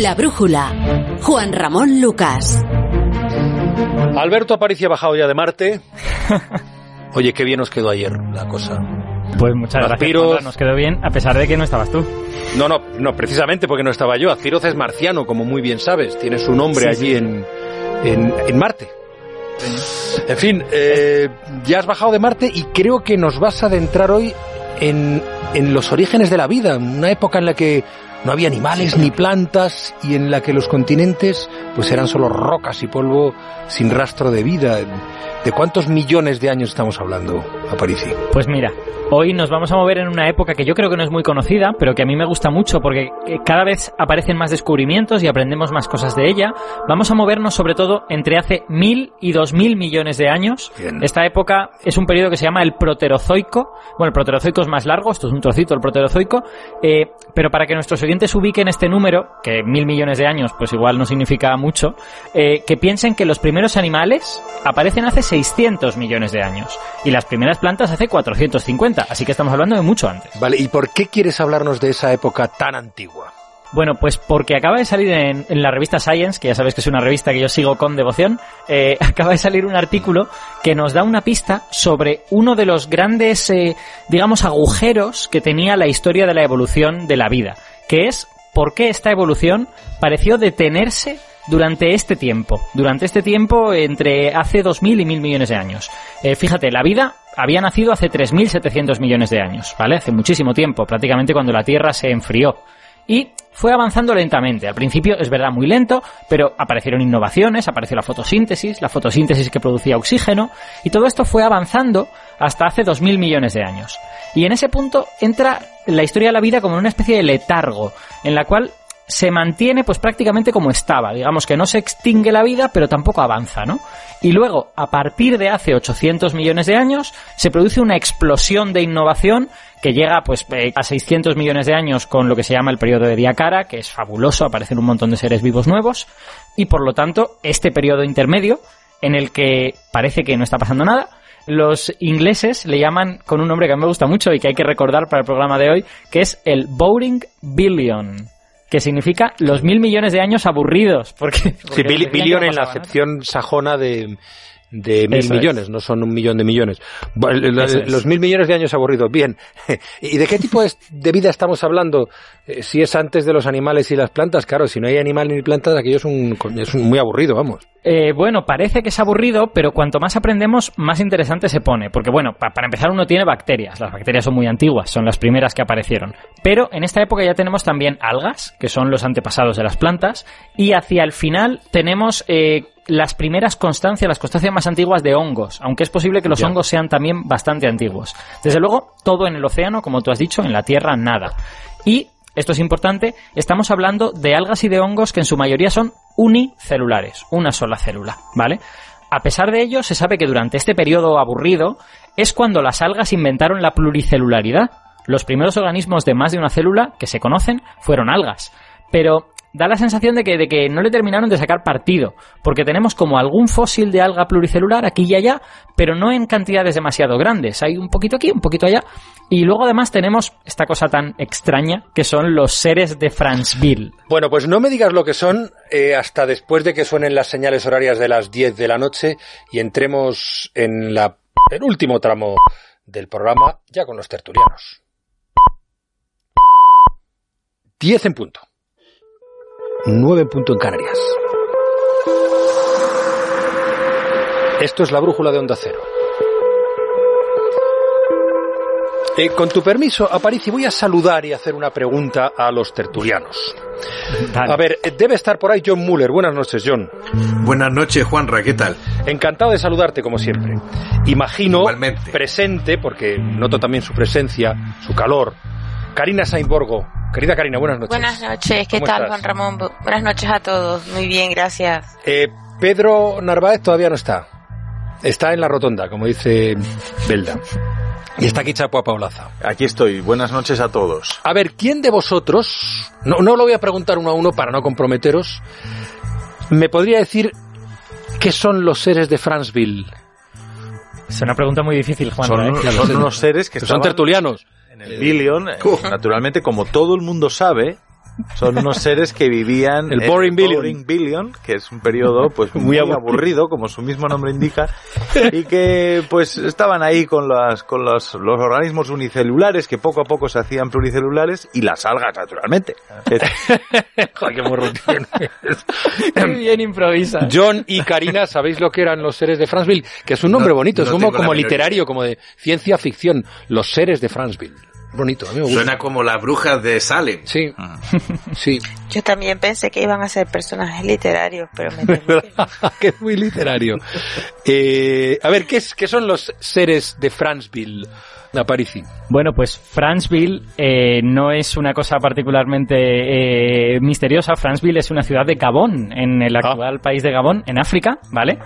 La brújula. Juan Ramón Lucas. Alberto Aparicio ha bajado ya de Marte. Oye, qué bien nos quedó ayer la cosa. Pues muchas gracias. Juanra, Nos quedó bien, a pesar de que no estabas tú. No, no, no, precisamente porque no estaba yo. Aziroz es marciano, como muy bien sabes. Tiene su nombre Sí, allí sí. En, en, en Marte. En fin, eh, ya has bajado de Marte y creo que nos vas a adentrar hoy en, en los orígenes de la vida, una época en la que no había animales ni plantas y en la que los continentes pues eran solo rocas y polvo sin rastro de vida. ¿De cuántos millones de años estamos hablando, Aparici? Pues mira, hoy nos vamos a mover en una época que yo creo que no es muy conocida, pero que a mí me gusta mucho porque eh, cada vez aparecen más descubrimientos y aprendemos más cosas de ella. Vamos a movernos sobre todo entre hace mil y dos mil millones de años. Bien. Esta época es un periodo que se llama el Proterozoico. Bueno, el Proterozoico es más largo, esto es un trocito, el Proterozoico. eh, pero para que nuestros oyentes ubiquen este número, que mil millones de años, pues igual no significa mucho, eh, que piensen que los primeros animales aparecen hace 600 millones de años y las primeras plantas hace 450, así que estamos hablando de mucho antes. Vale, ¿y por qué quieres hablarnos de esa época tan antigua? Bueno, pues porque acaba de salir en, en la revista Science, que ya sabes que es una revista que yo sigo con devoción, eh, acaba de salir un artículo que nos da una pista sobre uno de los grandes, eh, digamos, agujeros que tenía la historia de la evolución de la vida, que es por qué esta evolución pareció detenerse durante este tiempo, durante este tiempo entre hace 2.000 y 1.000 millones de años. Eh, fíjate, la vida había nacido hace 3.700 millones de años, ¿vale? Hace muchísimo tiempo, prácticamente cuando la Tierra se enfrió y fue avanzando lentamente. Al principio es verdad muy lento, pero aparecieron innovaciones, apareció la fotosíntesis, la fotosíntesis que producía oxígeno, y todo esto fue avanzando hasta hace 2.000 millones de años. Y en ese punto entra la historia de la vida como en una especie de letargo, en la cual se mantiene pues prácticamente como estaba, digamos que no se extingue la vida, pero tampoco avanza, ¿no? Y luego, a partir de hace 800 millones de años, se produce una explosión de innovación que llega pues eh, a 600 millones de años con lo que se llama el periodo de Diacara, que es fabuloso, aparecen un montón de seres vivos nuevos, y por lo tanto, este periodo intermedio, en el que parece que no está pasando nada, los ingleses le llaman con un nombre que a mí me gusta mucho y que hay que recordar para el programa de hoy, que es el Boring Billion, que significa los mil millones de años aburridos. Porque, Sí, porque bil- no en la acepción sajona de, de mil Eso es. millones, no son un millón de millones. Los mil millones de años aburridos, bien. ¿Y de qué tipo de vida estamos hablando? Eh, Si es antes de los animales y las plantas, claro, si no hay animal ni plantas, aquello es, un, es un muy aburrido, vamos. Eh, bueno, parece que es aburrido, pero cuanto más aprendemos, más interesante se pone. Porque, bueno, pa- para empezar uno tiene bacterias. Las bacterias son muy antiguas, son las primeras que aparecieron. Pero en esta época ya tenemos también algas, que son los antepasados de las plantas. Y hacia el final tenemos eh, las primeras constancias, las constancias más antiguas de hongos. Aunque es posible que los Ya. hongos sean también bastante antiguos. Desde luego, todo en el océano, como tú has dicho, en la tierra nada. Y esto es importante, estamos hablando de algas y de hongos que en su mayoría son unicelulares, una sola célula, ¿vale? A pesar de ello, se sabe que durante este periodo aburrido es cuando las algas inventaron la pluricelularidad. Los primeros organismos de más de una célula que se conocen fueron algas. Pero da la sensación de que, de que no le terminaron de sacar partido, porque tenemos como algún fósil de alga pluricelular aquí y allá, pero no en cantidades demasiado grandes. Hay un poquito aquí, un poquito allá. Y luego además tenemos esta cosa tan extraña que son los seres de Franceville. Bueno, pues no me digas lo que son eh, hasta después de que suenen las señales horarias de las 10 de la noche y entremos en la, el último tramo del programa ya con los tertulianos. 10 en punto. 9 en punto en Canarias. Esto es la brújula de Onda Cero. Eh, con tu permiso, Aparici, voy a saludar y hacer una pregunta a los tertulianos. Dale. A ver, eh, debe estar por ahí John Muller. Buenas noches, John. Buenas noches, Juanra, ¿qué tal? Encantado de saludarte, como siempre. Imagino Igualmente. presente, porque noto también su presencia, su calor. Karina Sainborgo. Querida Karina, buenas noches. Buenas noches, ¿qué ¿Cómo tal estás? Juan Ramón? Bu- Buenas noches a todos, muy bien, gracias. Eh, Pedro Narváez todavía no está. Está en la rotonda, como dice Belda. Y está aquí Chapo a Paulaza. Aquí estoy. Buenas noches a todos. A ver, ¿quién de vosotros, no, no lo voy a preguntar uno a uno para no comprometeros, me podría decir qué son los seres de Franceville? Es una pregunta muy difícil, Juan. Son, ¿eh? son unos seres que son tertulianos. En el Billion. eh, Naturalmente, como todo el mundo sabe, Son unos seres que vivían El en Boring Billion. Billion, que es un periodo pues muy, Muy aburrido. aburrido. como su mismo nombre indica, y que pues estaban ahí con las con los, los organismos unicelulares que poco a poco se hacían pluricelulares y las algas naturalmente. Joder, qué bien improvisa. John y Karina, ¿sabéis lo que eran los seres de Franceville? Que es un nombre No, bonito, es no como, literario, como de ciencia ficción. Los seres de Franceville. Bonito, a mí me gusta. Suena como las brujas de Salem. Sí, sí. Yo también pensé que iban a ser personajes literarios, pero me temo que es muy literario. Eh, a ver, ¿qué, es, ¿qué son los seres de Franceville? Bueno, pues Franceville eh, no es una cosa particularmente eh, misteriosa. Franceville es una ciudad de Gabón, en el actual país de Gabón, en África, ¿vale?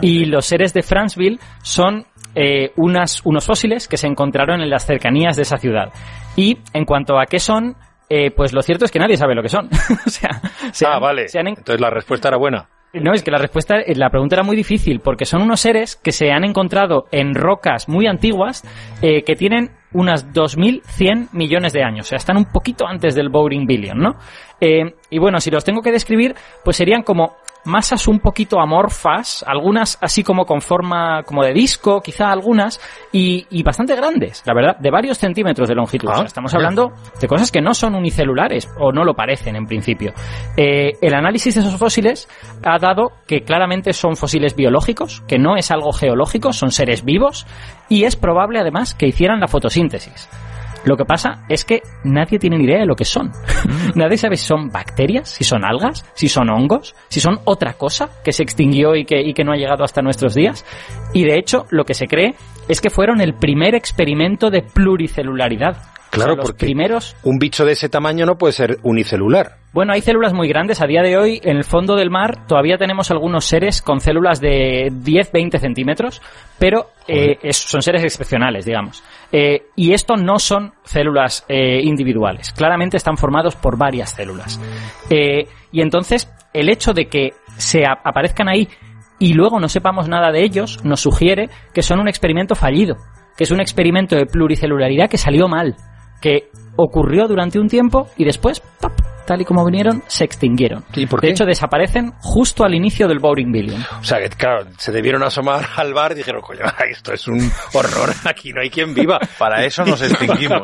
y los seres de Franceville son eh, unas, unos fósiles que se encontraron en las cercanías de esa ciudad. Y en cuanto a qué son, eh, pues lo cierto es que nadie sabe lo que son. o sea, se ah, han- vale. se han en- Entonces la respuesta era buena. no, es que la respuesta, eh, la pregunta era muy difícil, porque son unos seres que se han encontrado en rocas muy antiguas eh, que tienen unas 2.100 millones de años. O sea, están un poquito antes del Boring Billion, ¿no? Eh, y bueno, si los tengo que describir, pues serían como masas un poquito amorfas, algunas así como con forma como de disco, quizá algunas, y, y bastante grandes, la verdad, de varios centímetros de longitud. Ah, O sea, estamos hablando de cosas que no son unicelulares, o no lo parecen en principio. Eh, el análisis de esos fósiles ha dado que claramente son fósiles biológicos, que no es algo geológico, son seres vivos, y es probable además que hicieran la fotosíntesis. Lo que pasa es que nadie tiene ni idea de lo que son. nadie sabe si son bacterias, si son algas, si son hongos, si son otra cosa que se extinguió y que, y que no ha llegado hasta nuestros días. Y de hecho, lo que se cree es que fueron el primer experimento de pluricelularidad. Claro, O sea, los porque- primeros Un bicho de ese tamaño no puede ser unicelular. bueno, hay células muy grandes. A día de hoy, en el fondo del mar, todavía tenemos algunos seres con células de 10-20 centímetros, pero eh, es- son seres excepcionales, digamos. Eh, y esto no son células eh, individuales. Claramente están formados por varias células. Y entonces, el hecho de que se aparezcan ahí y luego no sepamos nada de ellos, nos sugiere que son un experimento fallido, que es un experimento de pluricelularidad que salió mal, que ocurrió durante un tiempo y después, ¡pap! Tal y como vinieron, se extinguieron. ¿Y por de qué? hecho, desaparecen justo al inicio del Boring Billion. O sea, que claro, se debieron asomar al bar y dijeron, coño, esto es un horror, aquí no hay quien viva. Para eso nos extinguimos.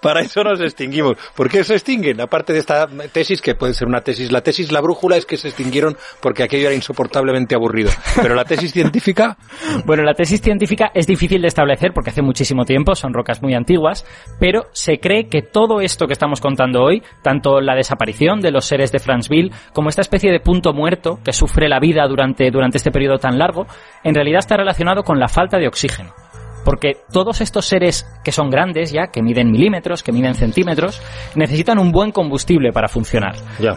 Para eso nos extinguimos. ¿Por qué se extinguen? Aparte de esta tesis, que puede ser una tesis. La tesis, la brújula, es que se extinguieron porque aquello era insoportablemente aburrido. Pero la tesis científica, Bueno, la tesis científica es difícil de establecer porque hace muchísimo tiempo, son rocas muy antiguas, pero se cree que todo esto que estamos contando hoy, tanto la desaparición de los seres de Franceville como esta especie de punto muerto que sufre la vida durante, durante este periodo tan largo, en realidad está relacionado con la falta de oxígeno. Porque todos estos seres que son grandes ya, que miden milímetros, que miden centímetros, necesitan un buen combustible para funcionar.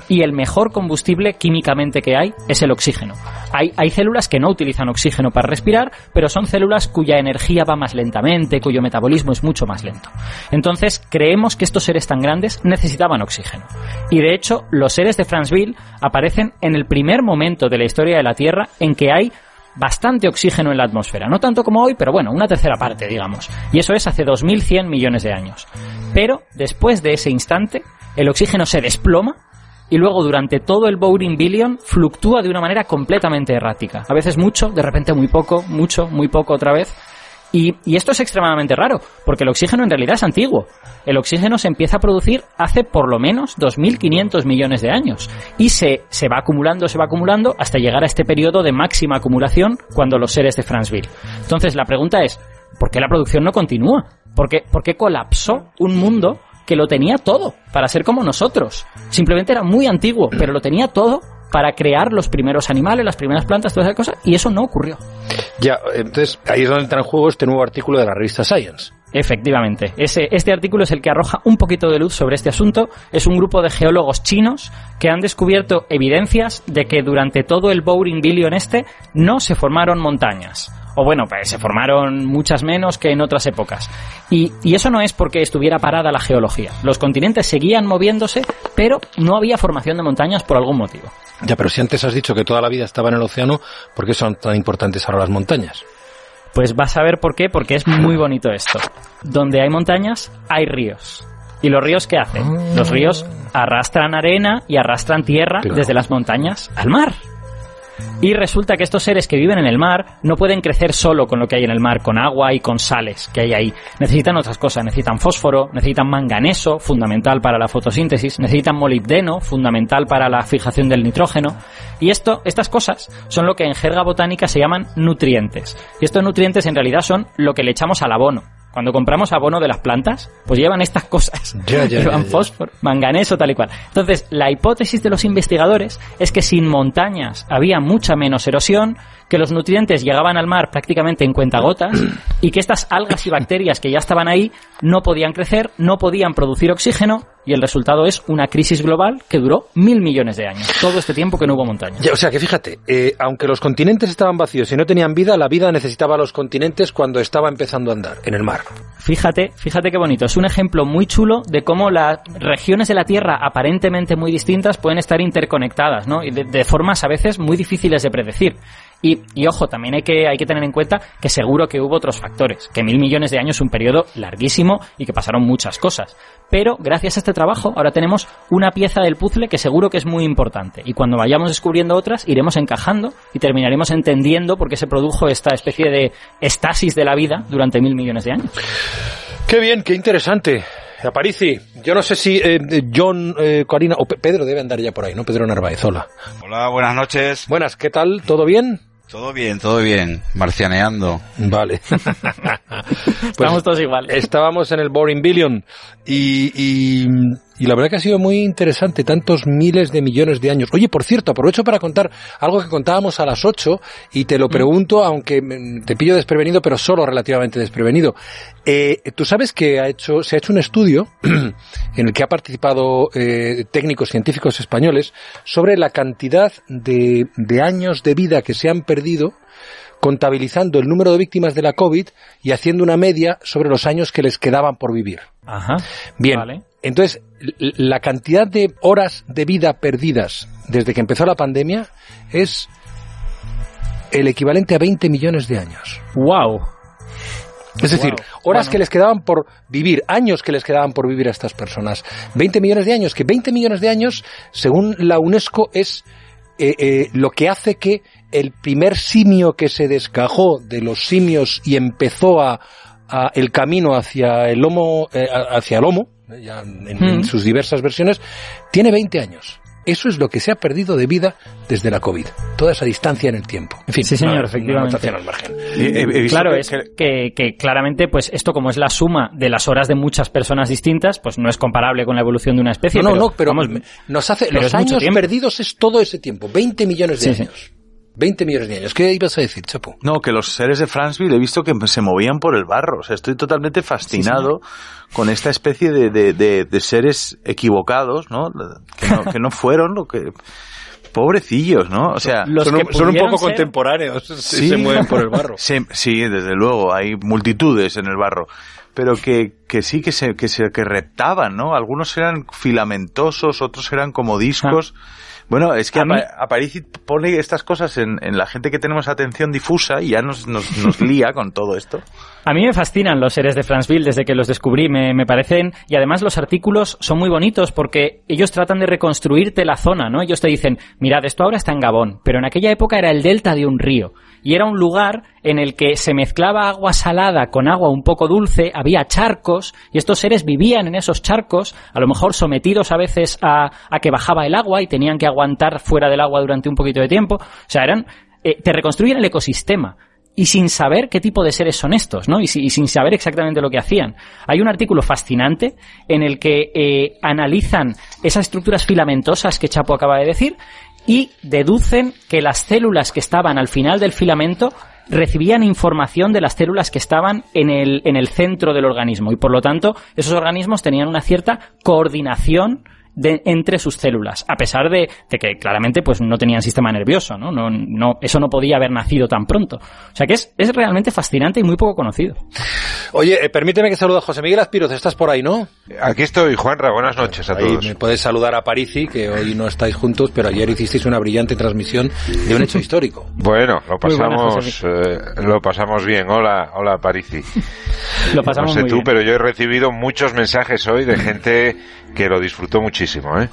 Y el mejor combustible químicamente que hay es el oxígeno. Hay, hay células que no utilizan oxígeno para respirar, pero son células cuya energía va más lentamente, cuyo metabolismo es mucho más lento. Entonces, creemos que estos seres tan grandes necesitaban oxígeno. Y de hecho, los seres de Franceville aparecen en el primer momento de la historia de la Tierra en que hay bastante oxígeno en la atmósfera. No tanto como hoy, pero bueno, una tercera parte, digamos. Y eso es hace 2100 millones de años. Pero después de ese instante, el oxígeno se desploma y luego durante todo el Boring Billion fluctúa de una manera completamente errática. A veces mucho, de repente muy poco, mucho, muy poco otra vez. Y, y esto es extremadamente raro, porque el oxígeno en realidad es antiguo. El oxígeno se empieza a producir hace por lo menos 2.500 millones de años. Y se, se va acumulando, se va acumulando hasta llegar a este periodo de máxima acumulación cuando los seres de Franceville. Entonces la pregunta es, ¿por qué la producción no continúa? ¿Por qué, por qué colapsó un mundo que lo tenía todo para ser como nosotros? Simplemente era muy antiguo, pero lo tenía todo para crear los primeros animales, las primeras plantas, toda esa cosa, y eso no ocurrió. ya, entonces ahí es donde entra en juego este nuevo artículo de la revista Science. Efectivamente. Ese, este artículo es el que arroja un poquito de luz sobre este asunto. Es un grupo de geólogos chinos que han descubierto evidencias de que durante todo el Boring Billion este no se formaron montañas. O bueno, pues se formaron muchas menos que en otras épocas. Y, y eso no es porque estuviera parada la geología. Los continentes seguían moviéndose, pero no había formación de montañas por algún motivo. Ya, pero si antes has dicho que toda la vida estaba en el océano, ¿por qué son tan importantes ahora las montañas? Pues vas a ver por qué, porque es muy bonito esto. Donde hay montañas, hay ríos. ¿Y los ríos qué hacen? Los ríos arrastran arena y arrastran tierra Claro. desde las montañas al mar. Y resulta que estos seres que viven en el mar no pueden crecer solo con lo que hay en el mar, con agua y con sales que hay ahí. Necesitan otras cosas, necesitan fósforo, necesitan manganeso, fundamental para la fotosíntesis, necesitan molibdeno, fundamental para la fijación del nitrógeno. Y esto, estas cosas son lo que en jerga botánica se llaman nutrientes. Y estos nutrientes en realidad son lo que le echamos al abono. Cuando compramos abono de las plantas, pues llevan estas cosas. Ya, ya, llevan ya, fósforo, manganeso, tal y cual. Entonces, la hipótesis de los investigadores es que sin montañas había mucha menos erosión, que los nutrientes llegaban al mar prácticamente en cuentagotas y que estas algas y bacterias que ya estaban ahí no podían crecer, no podían producir oxígeno y el resultado es una crisis global que duró mil millones de años. Todo este tiempo que no hubo montañas. Ya, o sea que fíjate, eh, aunque los continentes estaban vacíos y no tenían vida, la vida necesitaba a los continentes cuando estaba empezando a andar en el mar. Fíjate, fíjate qué bonito. Es un ejemplo muy chulo de cómo las regiones de la Tierra aparentemente muy distintas pueden estar interconectadas, ¿no? Y de, de formas a veces muy difíciles de predecir. Y, y ojo, también hay que, hay que tener en cuenta que seguro que hubo otros factores, que mil millones de años es un periodo larguísimo y que pasaron muchas cosas. Pero gracias a este trabajo ahora tenemos una pieza del puzzle que seguro que es muy importante. Y cuando vayamos descubriendo otras, iremos encajando y terminaremos entendiendo por qué se produjo esta especie de estasis de la vida durante mil millones de años. Qué bien, qué interesante. Aparici, yo no sé si eh, John, eh, Corina o Pe- Pedro debe andar ya por ahí, ¿no? Pedro Narváez, hola. Hola, buenas noches. Buenas, ¿qué tal? ¿Todo bien? Todo bien, todo bien. Marcianeando. Vale. Estamos todos iguales. Estábamos en el Boring Billion y, y, y la verdad que ha sido muy interesante, tantos miles de millones de años. Oye, por cierto, aprovecho para contar algo que contábamos a las 8 y te lo pregunto, aunque mm, te pillo desprevenido, pero solo relativamente desprevenido. Eh, Tú sabes que ha hecho, se ha hecho un estudio en el que ha participado eh, técnicos científicos españoles sobre la cantidad de, de años de vida que se han perdido contabilizando el número de víctimas de la COVID y haciendo una media sobre los años que les quedaban por vivir. Ajá. Bien, Vale. Entonces, la cantidad de horas de vida perdidas desde que empezó la pandemia es el equivalente a 20 millones de años. Wow. Es decir, Wow. horas Bueno. que les quedaban por vivir, años que les quedaban por vivir a estas personas. 20 millones de años, que 20 millones de años, según la UNESCO, es eh, eh, lo que hace que el primer simio que se descajó de los simios y empezó a, a el camino hacia el homo, eh, hacia el homo, eh, ya en, en sus diversas versiones, tiene 20 años. Eso es lo que se ha perdido de vida desde la COVID. Toda esa distancia en el tiempo. En fin, Sí, señor, una- una efectivamente. anotación al margen. He- he visto Claro, que- es que- que, claramente, pues esto como es la suma de las horas de muchas personas distintas, pues no es comparable con la evolución de una especie. No, no, pero, no, pero vamos, nos hace, pero los años perdidos es todo ese tiempo, 20 millones de Sí, sí. Años. 20 millones de años. ¿Qué ibas a decir, Chapo? No, que los seres de Franceville he visto que se movían por el barro. O sea, estoy totalmente fascinado con esta especie de, de, de- de seres equivocados, ¿no? Que, ¿no? que no fueron lo que... Pobrecillos, ¿no? O sea... Los son, que un, son un poco ser- contemporáneos. Sí. Se mueven por el barro. Sí, sí, desde luego, hay multitudes en el barro. Pero que, que sí que se, que se, que reptaban, ¿no? Algunos eran filamentosos, otros eran como discos. Bueno, es que A mí- Apa- Aparici pone estas cosas en, en la gente que tenemos atención difusa y ya nos, nos, nos lía con todo esto. A mí me fascinan los seres de Franceville desde que los descubrí, me, me parecen, y además los artículos son muy bonitos porque ellos tratan de reconstruirte la zona, ¿no? Ellos te dicen, mirad, esto ahora está en Gabón, pero en aquella época era el delta de un río, y era un lugar en el que se mezclaba agua salada con agua un poco dulce, había charcos, y estos seres vivían en esos charcos, a lo mejor sometidos a veces a, a que bajaba el agua y tenían que aguantar fuera del agua durante un poquito de tiempo, o sea, eran, eh, te reconstruyen el ecosistema y sin saber qué tipo de seres son estos, ¿no? Y, si- sin saber exactamente lo que hacían. Hay un artículo fascinante en el que eh, analizan esas estructuras filamentosas que Chapo acaba de decir y deducen que las células que estaban al final del filamento recibían información de las células que estaban en el, en el centro del organismo y por lo tanto esos organismos tenían una cierta coordinación de, entre sus células, a pesar de, de, que claramente pues no tenían sistema nervioso, ¿no? No, no Eso no podía haber nacido tan pronto. O sea que es, es realmente fascinante y muy poco conocido. Oye, eh, permíteme que salude a José Miguel Aspiroz, ¿estás por ahí, no? Aquí estoy, Juanra, buenas noches a ahí todos. Me puedes saludar a Parisi, que hoy no estáis juntos, pero ayer hicisteis una brillante transmisión de un hecho histórico. Bueno, lo pasamos, eh, lo pasamos bien. Hola, hola Parisi. lo pasamos no sé muy tú, bien. pero yo he recibido muchos mensajes hoy de gente que lo disfrutó muchísimo, ¿eh?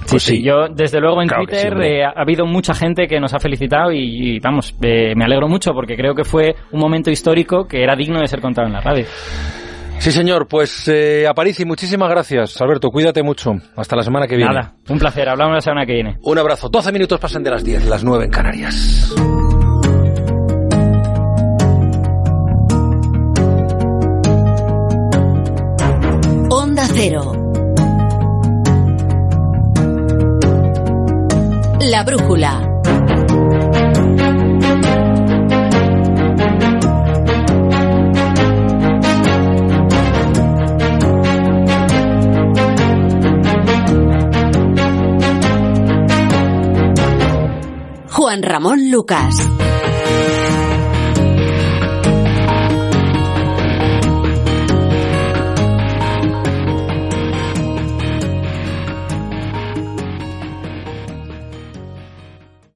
Sí, pues sí, sí, yo desde luego en claro Twitter sí, eh, ha habido mucha gente que nos ha felicitado y, y vamos, eh, me alegro mucho porque creo que fue un momento histórico que era digno de ser contado en la radio. Sí, señor, pues eh, Aparici, muchísimas gracias. Alberto, cuídate mucho. Hasta la semana que viene. Nada, un placer. Hablamos la semana que viene. Un abrazo. 12 minutos pasan de las 10, las 9 en Canarias. Onda Cero. La brújula. Juan Ramón Lucas.